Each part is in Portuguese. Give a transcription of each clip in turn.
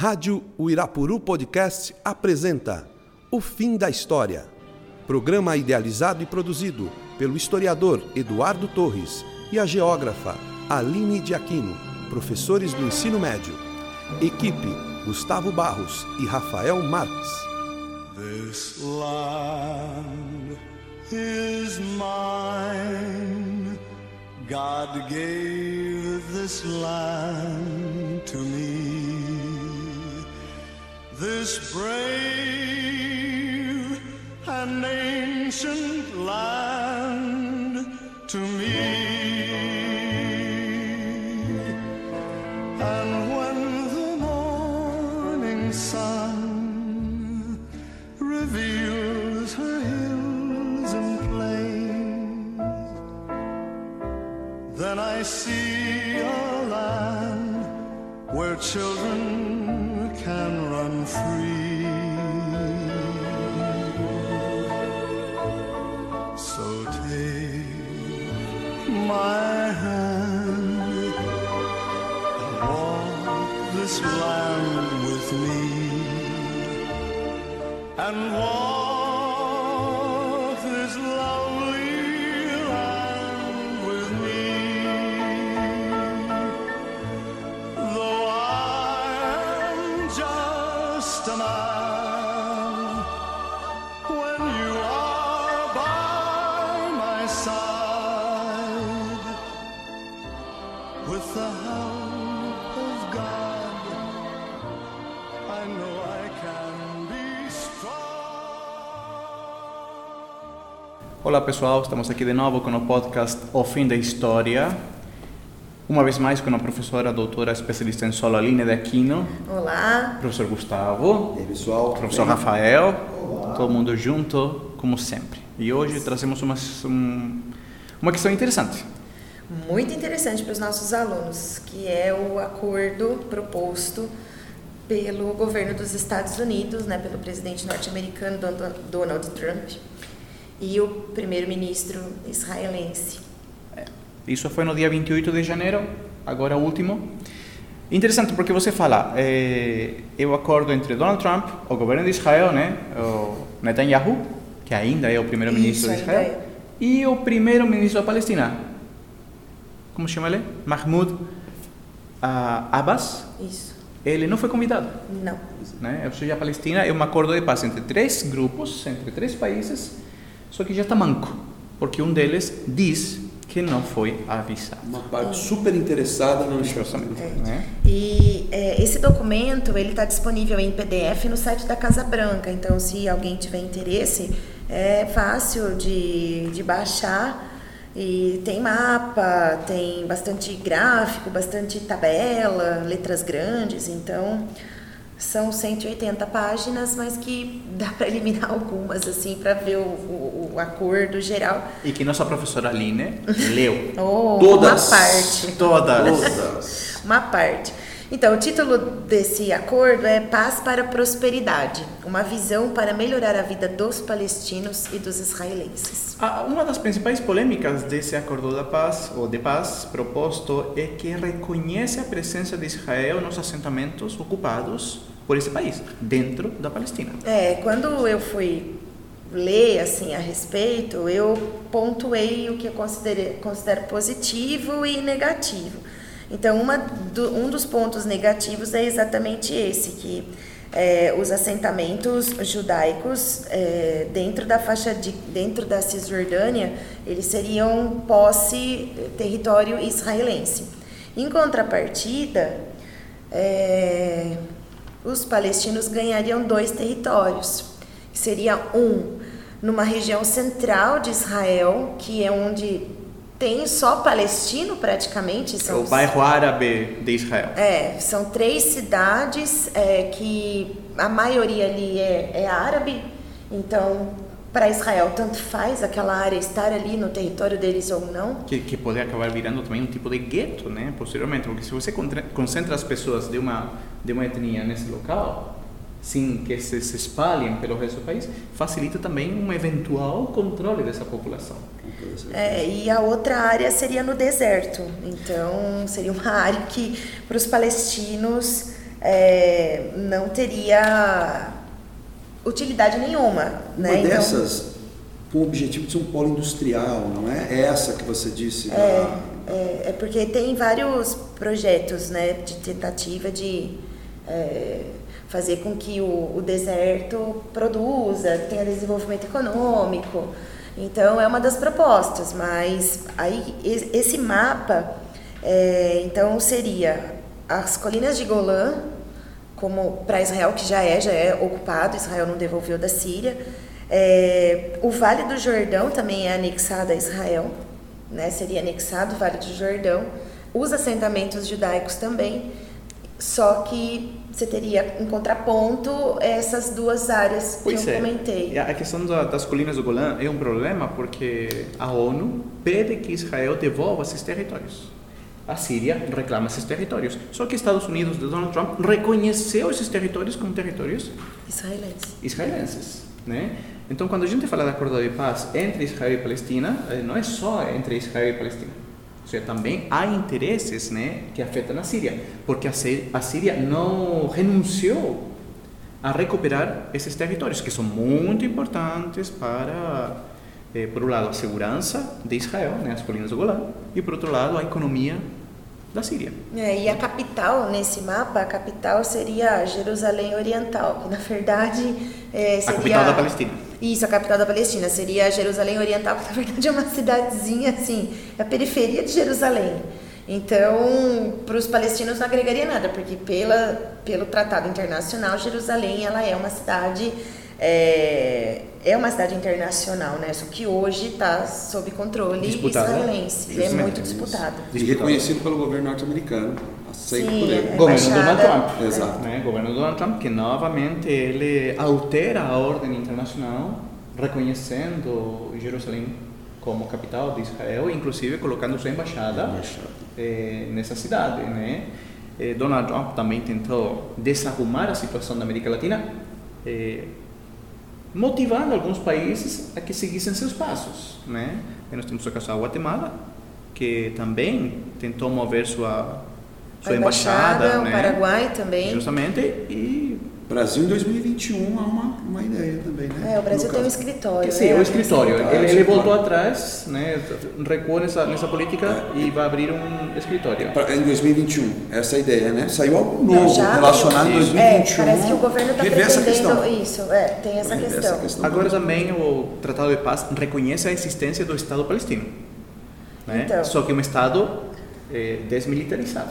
Rádio Uirapuru Podcast apresenta O Fim da História. Programa idealizado e produzido pelo historiador Eduardo Torres e a geógrafa Aline de Aquino, professores do ensino médio. Equipe Gustavo Barros e Rafael Marques. This land is mine. God gave this land to me. This brave and ancient land to me. And walk Olá pessoal, estamos aqui de novo com o podcast O Fim da História. Uma vez mais com a professora doutora especialista em solo Aline de Aquino, Olá, professor Gustavo, E aí, pessoal? professor Rafael, todo mundo junto, como sempre. E hoje trazemos uma, um- uma questão interessante. muito interessante para os nossos alunos, que é o acordo proposto pelo governo dos Estados Unidos, né, pelo presidente norte-americano Don- Donald Trump e o primeiro-ministro israelense. Isso foi no dia 28 de janeiro, agora o último. Interessante porque você fala, é, é o acordo entre Donald Trump, o governo de Israel, né, o Netanyahu, que ainda é o primeiro-ministro de Israel, e o primeiro-ministro da Palestina. Como chama ele? Mahmoud ah, Abbas. Isso. Ele não foi convidado. Não. Né? Ou seja, a Palestina é um acordo de paz entre três grupos, entre três países, só que já está manco, porque um deles diz que não foi avisado. Uma parte super interessada no Justamente, né? E é, esse documento ele está disponível em PDF no site da Casa Branca. Então, se alguém tiver interesse, é fácil de, de baixar. E tem mapa, tem bastante gráfico, bastante tabela, letras grandes. Então, são 180 páginas, mas que dá para eliminar algumas assim para ver o, o, o acordo geral. E que nossa professora Aline leu Ou Todas. uma parte. todas. Todas. Uma parte. Então, o título desse acordo é Paz para a Prosperidade, uma visão para melhorar a vida dos palestinos e dos israelenses. Ah, Uma das principais polêmicas desse acordo da paz ou de paz proposto é que reconhece a presença de Israel nos assentamentos ocupados por esse país, dentro da Palestina. É, quando eu fui ler assim a respeito, eu pontuei o que eu considero positivo e negativo. Então, do- um dos pontos negativos é exatamente esse, que é, os assentamentos judaicos é, dentro da faixa de dentro da Cisjordânia eles seriam posse eh, território israelense. Em contrapartida, é, os palestinos ganhariam dois territórios. Seria um numa região central de Israel, que é onde tem só palestino praticamente. É São o bairro árabe de Israel. é, são três cidades é, que a maioria ali é, é árabe, então para Israel tanto faz aquela área estar ali no território deles ou não. que, que pode acabar virando também um tipo de gueto, né, posteriormente, porque se você concentra as pessoas de uma de uma etnia nesse local, sem que se, se espalhem pelo resto do país, facilita também um eventual controle dessa população. É, e a outra área seria no deserto. Então, seria uma área que, para os palestinos, é, não teria utilidade nenhuma. Uma né? Então, dessas com o objetivo de ser um polo industrial, não é? É essa que você disse. É, da- é, é porque tem vários projetos né, de tentativa de é, fazer com que o, o deserto produza, tenha desenvolvimento econômico. Então é uma das propostas, mas aí esse mapa é, então seria as colinas de Golã, como para Israel que já é já é ocupado, Israel não devolveu da Síria. É, o Vale do Jordão também é anexado a Israel, né? Seria anexado o Vale do Jordão. Os assentamentos judaicos também, só que você teria em contraponto essas duas áreas Pois que eu é. comentei. A questão da- das colinas do Golã é um problema porque a ONU pede que Israel devolva esses territórios. A Síria reclama esses territórios. Só que Estados Unidos, de Donald Trump, reconheceu esses territórios como territórios Israelense. israelenses, né? Então, quando a gente fala de acordo de paz entre Israel e Palestina, eh, não é só entre Israel e Palestina. Ou seja, também há interesses, né, que afetam a Síria, porque a Síria não renunciou a recuperar esses territórios que são muito importantes para, eh, por um lado, a segurança de Israel, né, as colinas do Golã, e por outro lado, a economia da Síria. É, e a capital nesse mapa, a capital seria Jerusalém Oriental, que na verdade é, seria A capital da Palestina. Isso, a capital da Palestina seria Jerusalém Oriental, que na verdade é uma cidadezinha assim, é a periferia de Jerusalém. Então, para os palestinos não agregaria nada, porque pela, pelo tratado internacional, Jerusalém ela é uma cidade é, é uma cidade internacional, né? Só que hoje está sob controle Disputada. israelense. É Justamente. muito disputado. E reconhecido pelo governo norte-americano. Aceito Sim, por ele. é. Governo. Donald Trump. Exato. Né? Governo Donald Trump que novamente ele altera a ordem internacional, reconhecendo Jerusalém como capital de Israel, inclusive colocando sua embaixada, eh, nessa cidade, né? Eh, Donald Trump também tentou desarrumar a situação da América Latina, eh, motivando alguns países a que seguissem seus passos, né? E nós temos o caso da Guatemala, que também tentou mover sua sua a embaixada, o né? Paraguai também. Justamente, e Brasil em 2021 há uma, uma ideia também, né? É, o Brasil tem um escritório. sim, né? o escritório. Ah, Ele, ele voltou atrás, né? recuou nessa, nessa política e vai abrir um escritório. Pra- Em 2021, essa é a ideia, né? Saiu algo novo Já relacionado a tem- 2021. É, parece que o governo está pretendendo questão. isso. É, tem essa questão. essa questão. Agora também o Tratado de Paz reconhece a existência do Estado palestino. Né? Então. Só que um Estado eh, desmilitarizado.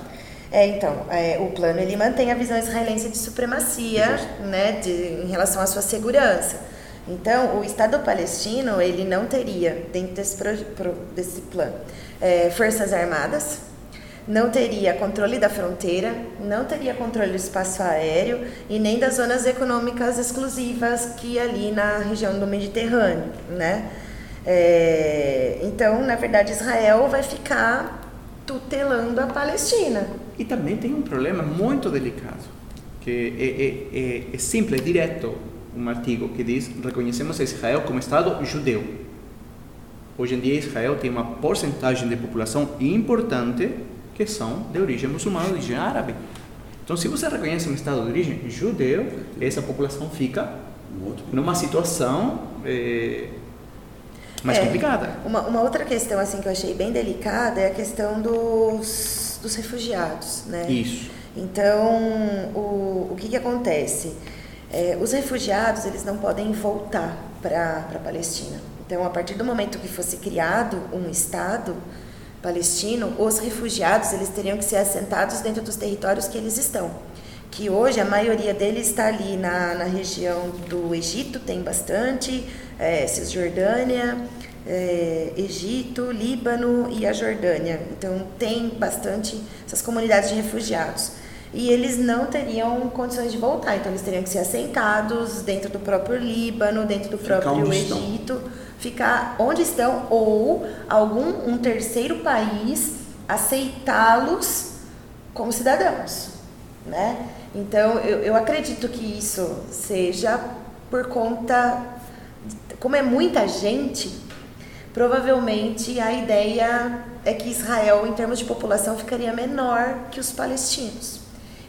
É, então, é, o plano ele mantém a visão israelense de supremacia, né, de, em relação à sua segurança. Então, o Estado palestino ele não teria dentro desse, pro, pro- desse plano é, forças armadas, não teria controle da fronteira, não teria controle do espaço aéreo e nem das zonas econômicas exclusivas que ali na região do Mediterrâneo, né? É, então, na verdade, Israel vai ficar tutelando a Palestina. E também tem um problema muito delicado, que é, é, é, é simples, direto, um artigo que diz reconhecemos Israel como Estado judeu. Hoje em dia Israel tem uma porcentagem de população importante que são de origem muçulmana, de origem árabe. Então, se você reconhece um Estado de origem judeu, essa população fica Um numa situação eh, mais É, complicada. Uma, uma outra questão assim que eu achei bem delicada é a questão dos, dos refugiados, né? Isso. Então, o, o que, que acontece? É, os refugiados eles não podem voltar para a Palestina. Então, a partir do momento que fosse criado um Estado palestino, os refugiados eles teriam que ser assentados dentro dos territórios que eles estão. Que hoje a maioria deles está ali na, na região do Egito, tem bastante, é, Cisjordânia, é, Egito, Líbano e a Jordânia. Então tem bastante essas comunidades de refugiados. E eles não teriam condições de voltar, então eles teriam que ser assentados dentro do próprio Líbano, dentro do Ficar próprio onde estão. Egito, ficar onde estão ou algum um terceiro país aceitá-los como cidadãos, né? Então eu, eu acredito que isso seja por conta, como é muita gente, provavelmente a ideia é que Israel, em termos de população, ficaria menor que os palestinos.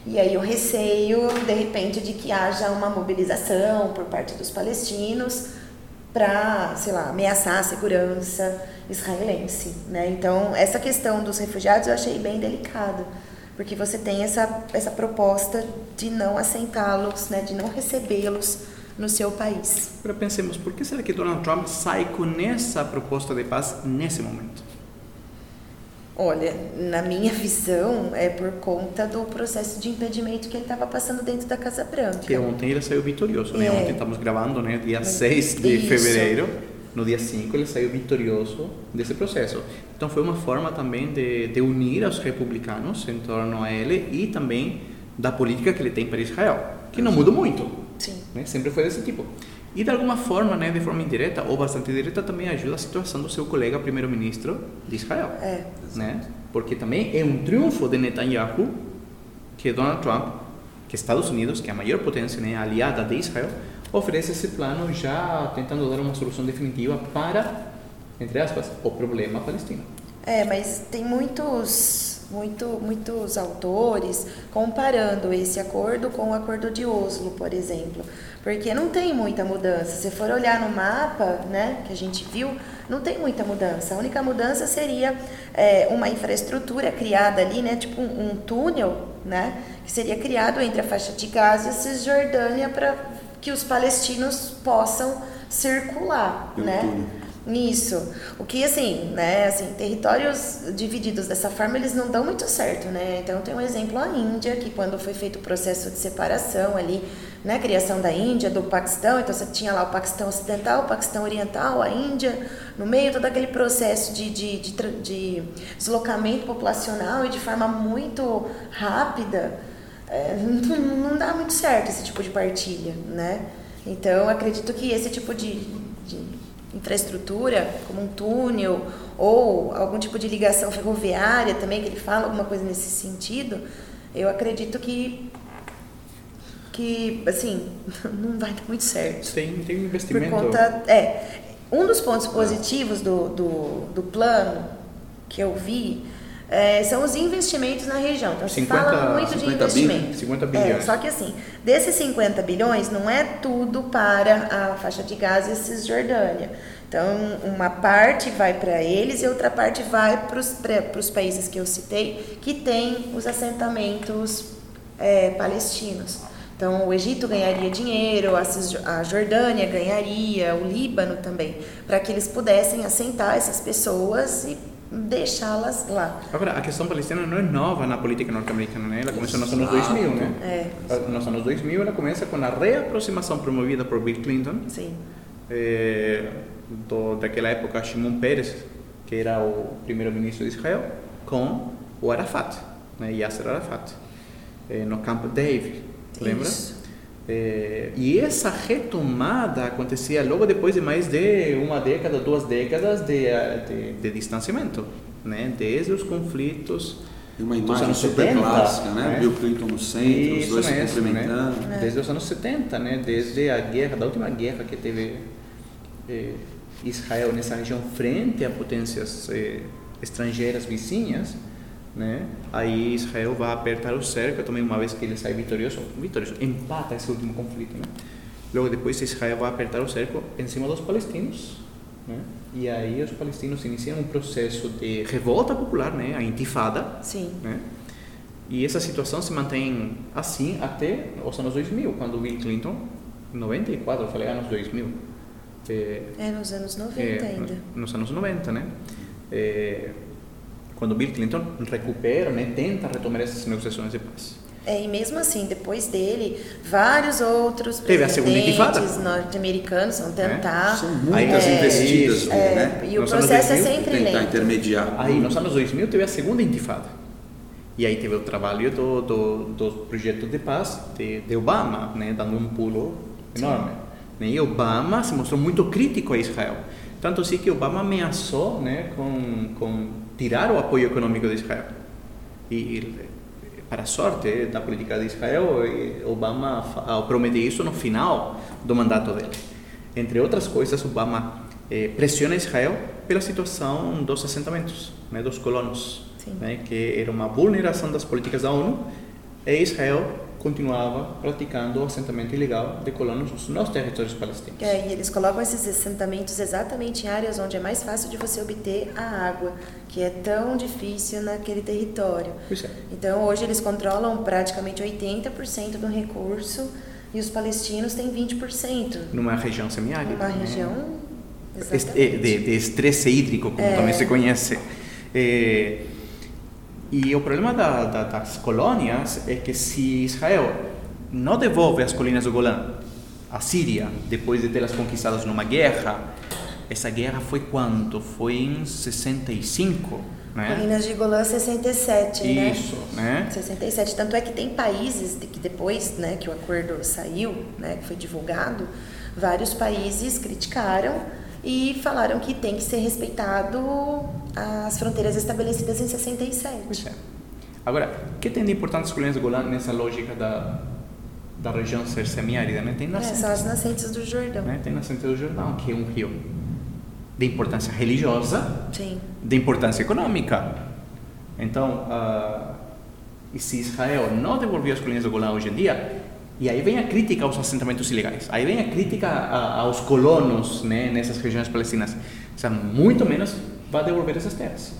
E aí o receio, de repente, de que haja uma mobilização por parte dos palestinos para, sei lá, ameaçar a segurança israelense, né? Então, essa questão dos refugiados eu achei bem delicada, porque você tem essa, essa proposta de não assentá-los, né, de não recebê-los no seu país. Agora pensemos, por que será que Donald Trump sai com essa proposta de paz nesse momento? Olha, na minha visão, é por conta do processo de impedimento que ele estava passando dentro da Casa Branca. Que ontem ele saiu vitorioso, né? É. Ontem estamos gravando, né? Dia 6 de Isso. fevereiro. No dia 5 ele saiu vitorioso desse processo. Então foi uma forma também de, de unir os republicanos em torno a ele e também da política que ele tem para Israel, que não mudou muito. Sim. né? Sempre foi desse tipo. E de alguma forma, né, de forma indireta ou bastante direta, também ajuda a situação do seu colega primeiro-ministro de Israel. É. Né? Porque também é um triunfo de Netanyahu que Donald Trump, que Estados Unidos, que é a maior potência né, aliada de Israel, oferece esse plano já tentando dar uma solução definitiva para, entre aspas, o problema palestino. É, mas tem muitos, muito, muitos autores comparando esse acordo com o acordo de Oslo, por exemplo. Porque não tem muita mudança. Se for olhar no mapa, né, que a gente viu, não tem muita mudança. A única mudança seria é, uma infraestrutura criada ali, né, tipo um, um túnel, né, que seria criado entre a faixa de Gaza e a Cisjordânia para que os palestinos possam circular, Pelo né? túnel. Isso. O que, assim, né, assim, territórios divididos dessa forma, eles não dão muito certo, né? Então, tem um exemplo a Índia, que quando foi feito o processo de separação ali, né, criação da Índia, do Paquistão, então você tinha lá o Paquistão Ocidental, o Paquistão Oriental, a Índia, no meio todo aquele processo de, de, de, de deslocamento populacional e de forma muito rápida, é, não, não dá muito certo esse tipo de partilha, né? Então, acredito que esse tipo de infraestrutura, como um túnel ou algum tipo de ligação ferroviária também, que ele fala alguma coisa nesse sentido, eu acredito que, que assim, não vai dar muito certo. Tem, tem um Por investimento. conta. É, um dos pontos positivos do, do, do plano que eu vi é, são os investimentos na região. Então, se 50 fala muito de 50 investimento. 50 É, bilhões. só que assim, desses 50 bilhões, não é tudo para a faixa de Gaza e Cisjordânia. Então, uma parte vai para eles e outra parte vai para os países que eu citei, que têm os assentamentos é, palestinos. Então, o Egito ganharia dinheiro, a Jordânia ganharia, o Líbano também, para que eles pudessem assentar essas pessoas e deixá-las lá. Agora, a questão palestina não é nova na política norte-americana, né? Ela começou nos anos 2000, né? É. Nos anos 2000, ela começa com a reaproximação promovida por Bill Clinton, Sim. eh, do, daquela época Shimon Peres, que era o primeiro-ministro de Israel, com o Arafat, né? Yasser Arafat, eh, no Camp David, lembra? Isso. Eh, e essa retomada acontecia logo depois de mais de uma década, duas décadas de, eh, de, de distanciamento, né? Desde os conflitos Tem uma imagem super 70, clássica, né? Bill Clinton no centro, os Isso dois se mesmo, cumprimentando. né? Desde os anos 70, né? Desde a guerra, da última guerra que teve eh, Israel nessa região frente a potências eh, estrangeiras vizinhas, né? Aí Israel vai apertar o cerco também uma vez que ele sai vitorioso, vitorioso, empata esse último conflito, né? Logo depois Israel vai apertar o cerco em cima dos palestinos, né? E aí os palestinos iniciam um processo de revolta popular, né? A intifada, Sim. né? E essa situação se mantém assim até os anos 2000, quando Bill Clinton, em 94, eu falei anos 2000, é, É nos anos 90 é, ainda. nos anos 90, né? É, quando Bill Clinton recupera, né, tenta retomar essas negociações de paz. É, e mesmo assim, depois dele, vários outros Teve a segunda intifada. presidentes norte-americanos vão tentar. São muitas É, investidas é, né? e o Nos processo é 2000, sempre Tentar lento. intermediar. Aí, nos anos 2000, teve a segunda intifada. E aí teve o trabalho do, do, do projeto de paz de, de Obama, né, dando um pulo enorme. Né, E Obama se mostrou muito crítico a Israel. Tanto assim que Obama ameaçou né, com, com tirar o apoio econômico de Israel. E, e, para a sorte da política de Israel, eh, Obama ah, prometeu isso no final do mandato dele. Entre outras coisas, Obama eh, pressiona Israel pela situação dos assentamentos, né, dos colonos, né, que era uma vulneração das políticas da ONU e Israel continuava praticando o assentamento ilegal de colonos nos territórios palestinos. É, e eles colocam esses assentamentos exatamente em áreas onde é mais fácil de você obter a água, que é tão difícil naquele território. É. Então, hoje eles controlam praticamente 80% do recurso e os palestinos têm 20%. Numa região semiárida. Uma né? região. Est- Exatamente. de, de estresse hídrico, como É. também se conhece. Eh, e o problema da, da, das colônias é que se Israel não devolve as colinas do Golã à Síria, depois de tê-las conquistadas numa guerra, essa guerra foi quando? Foi em 65, né? Colinas de Golã 67, né? Isso, né? 67. Tanto é que tem países que depois né, que o acordo saiu, né, que foi divulgado, vários países criticaram e falaram que tem que ser respeitado as fronteiras estabelecidas em 67. Pois é. Agora, o que tem de importante as colinas do Golã nessa lógica da, da região ser semiárida? Né? Tem É, nascentes. são as nascentes do Jordão. né? Tem nascente do Jordão, que é um rio de importância religiosa, Sim. de importância econômica. Então, e se Israel não devolver as colinas do Golã hoje em dia, e aí vem a crítica aos assentamentos ilegais, aí vem a crítica aos colonos né, nessas regiões palestinas, seja, muito menos vai devolver essas terras,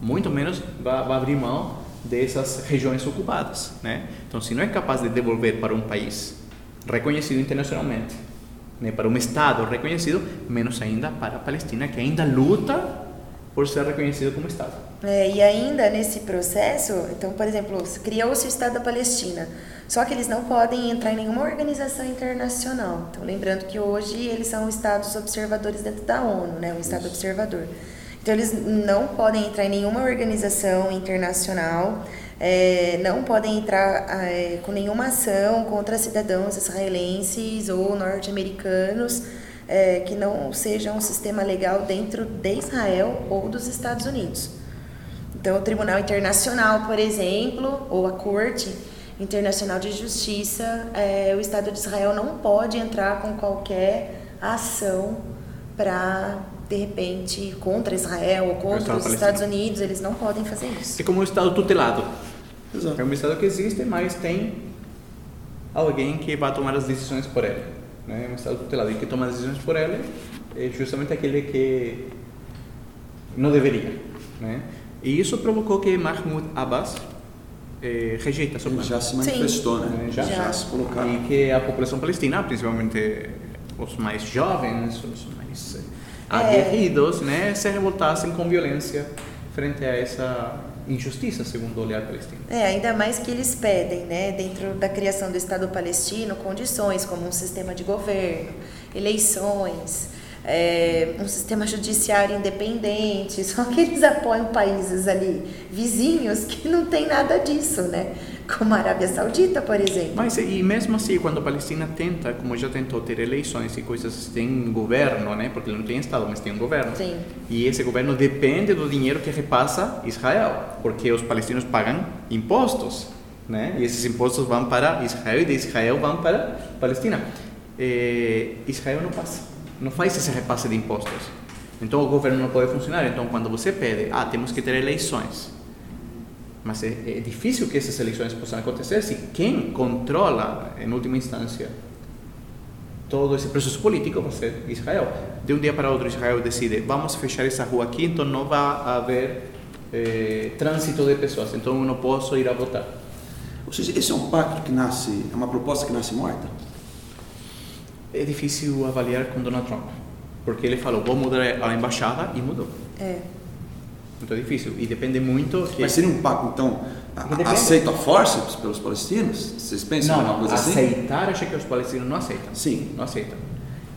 muito menos vai, vai abrir mão dessas regiões ocupadas. Né? Então, se não é capaz de devolver para um país reconhecido internacionalmente, né, para um Estado reconhecido, menos ainda para a Palestina, que ainda luta por ser reconhecido como Estado. É, e ainda nesse processo, então, por exemplo, se criou-se o Estado da Palestina, só que eles não podem entrar em nenhuma organização internacional. Então, lembrando que hoje eles são estados observadores dentro da ONU, né, um Estado observador. Então, eles não podem entrar em nenhuma organização internacional, é, não podem entrar é, com nenhuma ação contra cidadãos israelenses ou norte-americanos é, que não seja um sistema legal dentro de Israel ou dos Estados Unidos. Então, o Tribunal Internacional, por exemplo, ou a Corte Internacional de Justiça, é, o Estado de Israel não pode entrar com qualquer ação para, de repente, contra Israel ou contra os. Estados Unidos, eles não podem fazer isso. É como um Estado tutelado. Exato. É um Estado que existe, mas tem alguém que vai tomar as decisões por ele. Né? Um Estado tutelado. E que toma decisões por ele é justamente aquele que não deveria. Né? E isso provocou que Mahmoud Abbas eh, rejeita plano. já se manifestou, né? Já. já se colocaram. E que a população palestina, principalmente os mais jovens, os mais eh, aguerridos, né, se revoltassem com violência frente a essa injustiça, segundo o olhar palestino. É, ainda mais que eles pedem, né, dentro da criação do Estado palestino, condições como um sistema de governo, eleições, é, um sistema judiciário independente, só que eles apoiam países ali vizinhos que não tem nada disso, né? Como a Arábia Saudita, por exemplo. Mas e mesmo assim, quando a Palestina tenta, como já tentou ter eleições e coisas, tem um governo, né? Porque não tem estado, mas tem um governo. Sim. E esse governo depende do dinheiro que repassa Israel, porque os palestinos pagam impostos, né? E esses impostos vão para Israel e de Israel vão para a Palestina. Eh, Israel não passa, não faz esse repasse de impostos. Então o governo não pode funcionar. Então quando você pede, ah, temos que ter eleições, mas é, é difícil que essas eleições possam acontecer se quem controla, em última instância, todo esse processo político vai ser Israel. De um dia para outro, Israel decide: vamos fechar essa rua aqui, então não vai haver eh, trânsito de pessoas, então eu não posso ir a votar. Ou seja, esse é um pacto que nasce, é uma proposta que nasce morta? É difícil avaliar com Donald Trump, porque ele falou: vou mudar a embaixada e mudou. É. Então é difícil e depende muito. Que... Mas seria um pacto, então, a- aceito a forceps pelos palestinos? Vocês pensam Não, numa não, coisa assim? aceitar, acho que os palestinos não aceitam. Sim. Não aceitam.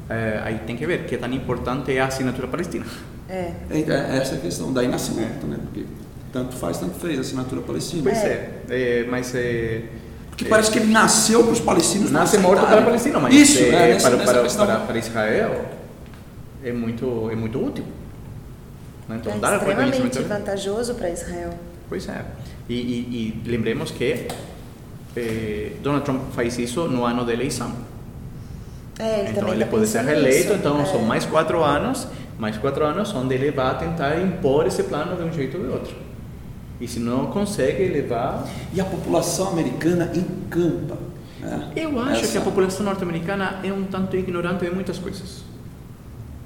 Eh, aí tem que ver que tão importante é a assinatura palestina. É. É, é essa a questão, daí nasce morto, né? Porque tanto faz, tanto fez a assinatura palestina. Pois é, eh, mas eh, Porque parece que ele nasceu para os palestinos nasce morto para a Palestina, mas Isso, eh, é, nessa, para, nessa para, questão. para, para Israel é muito, é muito útil. Né? Então, é dar extremamente reconhecimento. vantajoso para Israel. Pois é. E, e, e lembremos que eh, Donald Trump faz isso no ano da eleição. É, ele então ele tá pode ser reeleito, nisso. então É. são mais quatro anos, mais quatro anos onde ele vai tentar impor esse plano de um jeito ou de outro. E se não consegue levar. E a população americana encampa. Né? Eu acho Essa- que a população norte-americana é um tanto ignorante de muitas coisas.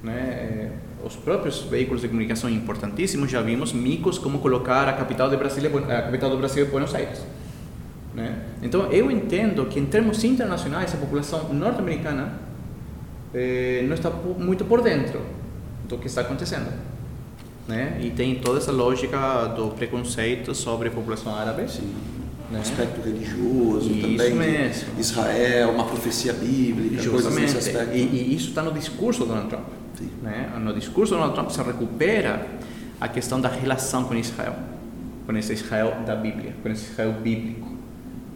Né? É, Os próprios veículos de comunicação importantíssimos já vimos micos como colocar a capital, de Brasília, a capital do Brasil em Buenos Aires. Né? Então eu entendo que em termos internacionais a população norte-americana eh, não está muito por dentro do que está acontecendo. Né? E tem toda essa lógica do preconceito sobre a população árabe. Sim. Né? Aspecto religioso Isso também. mesmo. Israel, uma profecia bíblica, coisas nesse Justamente. aspecto. E, e isso está no discurso do Donald Trump. Sim. Né? No discurso do Donald Trump se recupera a questão da relação com Israel, com esse Israel da Bíblia, com esse Israel bíblico.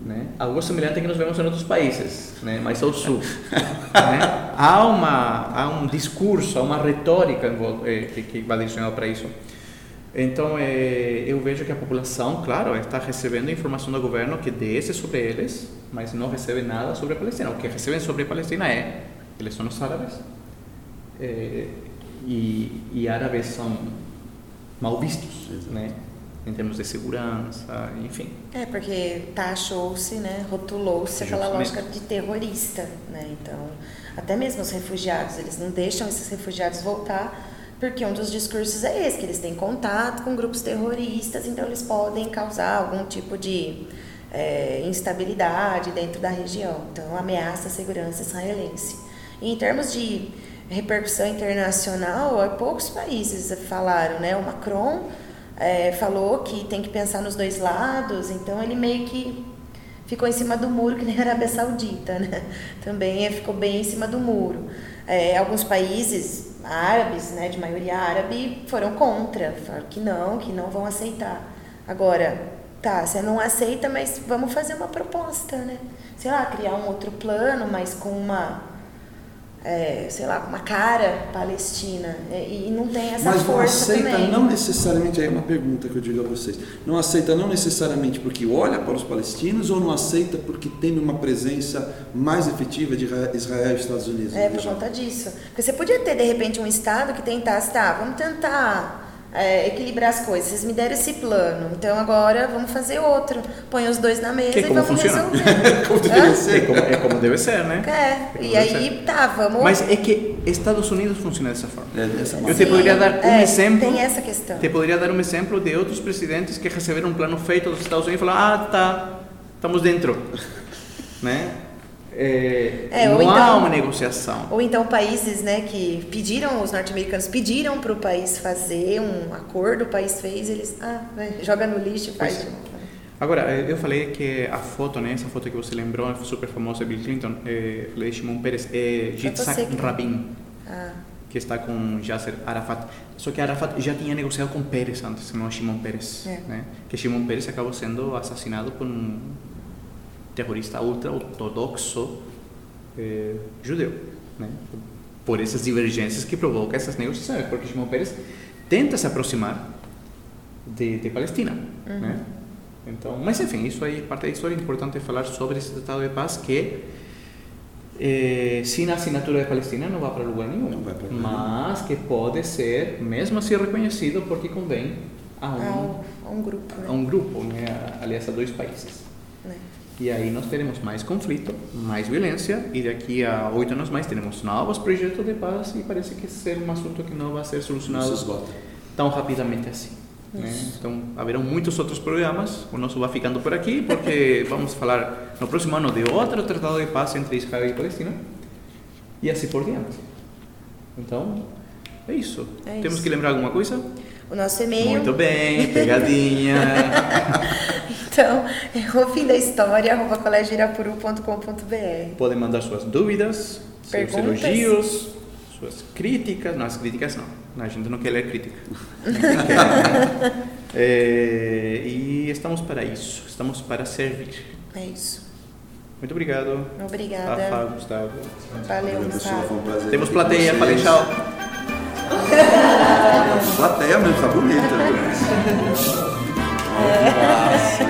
Né? Algo semelhante que nós vemos em outros países, né? mais ao sul. né? Há, uma, há um discurso, há uma retórica eh, que, que vai direcionada para isso. Então, eh, eu vejo que a população, claro, está recebendo informação do governo que desce sobre eles, mas não recebe nada sobre a Palestina. O que recebem sobre a Palestina é, eles são os árabes, eh, e, e árabes são mal vistos, né? Em termos de segurança, enfim. É, porque taxou-se, né, rotulou-se aquela lógica de terrorista, né? Então, até mesmo os refugiados, eles não deixam esses refugiados voltar, porque um dos discursos é esse, que eles têm contato com grupos terroristas, então eles podem causar algum tipo de é, instabilidade dentro da região. Então, ameaça a segurança israelense. E em termos de repercussão internacional, há poucos países falaram, né? O Macron é, falou que tem que pensar nos dois lados, então ele meio que ficou em cima do muro, que nem a Arábia Saudita, né? Também ficou bem em cima do muro. É, alguns países árabes, né, de maioria árabe, foram contra, falaram que não, que não vão aceitar. Agora, tá, você não aceita, mas vamos fazer uma proposta, né? Sei lá, criar um outro plano, mas com uma, é, sei lá, com uma cara palestina. É, E não tem essa Mas não força aceita também. não necessariamente, aí é uma pergunta que eu digo a vocês, não aceita não necessariamente porque olha para os palestinos ou não aceita porque tem uma presença mais efetiva de Israel e Estados Unidos? É, por conta disso. Porque você podia ter, de repente, um Estado que tentasse, tá, vamos tentar é, equilibrar as coisas. Vocês me deram esse plano, então agora vamos fazer outro. Põe os dois na mesa Que é e como vamos funciona. resolver. Como Hã? ser. É como, é como deve ser, né? É, como e deve aí, ser. tá, vamos... Mas é que Estados Unidos funciona dessa forma. É dessa Eu te poderia dar um é, exemplo. Tem essa questão. Te poderia dar um exemplo de outros presidentes que receberam um plano feito dos Estados Unidos e falaram: ah, tá, estamos dentro. né? É, É, não ou há então- uma negociação. Ou então países né, que pediram, os norte-americanos pediram para o país fazer um acordo, o país fez, eles, ah, vai, joga no lixo e faz. Agora, eh, eu falei que a foto, né, essa foto que você lembrou, super famosa Bill Clinton, é, falei de Shimon Peres, é Yitzhak Rabin, Ah, que está com Yasser Arafat. Só que Arafat já tinha negociado com Peres antes, não Shimon Peres. É. Né? Que Shimon Peres acabou sendo assassinado por um terrorista ultra-ortodoxo eh, judeu. Né? Por essas divergências que provocam essas negociações, porque Shimon Peres tenta se aproximar de, de Palestina. Né? Então, mas enfim, isso aí é parte da história. É importante falar sobre esse tratado de paz que eh, sem a assinatura de Palestina não vai para lugar nenhum, para lugar mas que pode ser, mesmo assim, reconhecido porque convém a a um, um, a um grupo, né? a um grupo, né? aliás, a dois países. Né? E aí nós teremos mais conflito, mais violência, e daqui a oito anos mais teremos novos projetos de paz, e parece que ser um assunto que não vai ser se solucionado esgota. tão rapidamente assim. Né? Então, haverão muitos outros programas. O nosso vai ficando por aqui, porque vamos falar no próximo ano de outro tratado de paz entre Israel e Palestina, e assim por diante. Então, é isso. É Temos isso. que lembrar alguma coisa? O nosso e-mail, Muito bem, pegadinha. então, é o fim da história, arroba colégioirapuru.com.br. Podem mandar suas dúvidas, seus Perguntas. elogios, suas críticas. Não, as críticas não. A gente não quer ler crítica. Né? É, e estamos para isso. Estamos para servir. É isso. Muito obrigado. Obrigada. Rafa, Gustavo. Valeu, foi Gustavo. um prazer. Temos plateia, falei tchau. Plateia mesmo, tá bonita.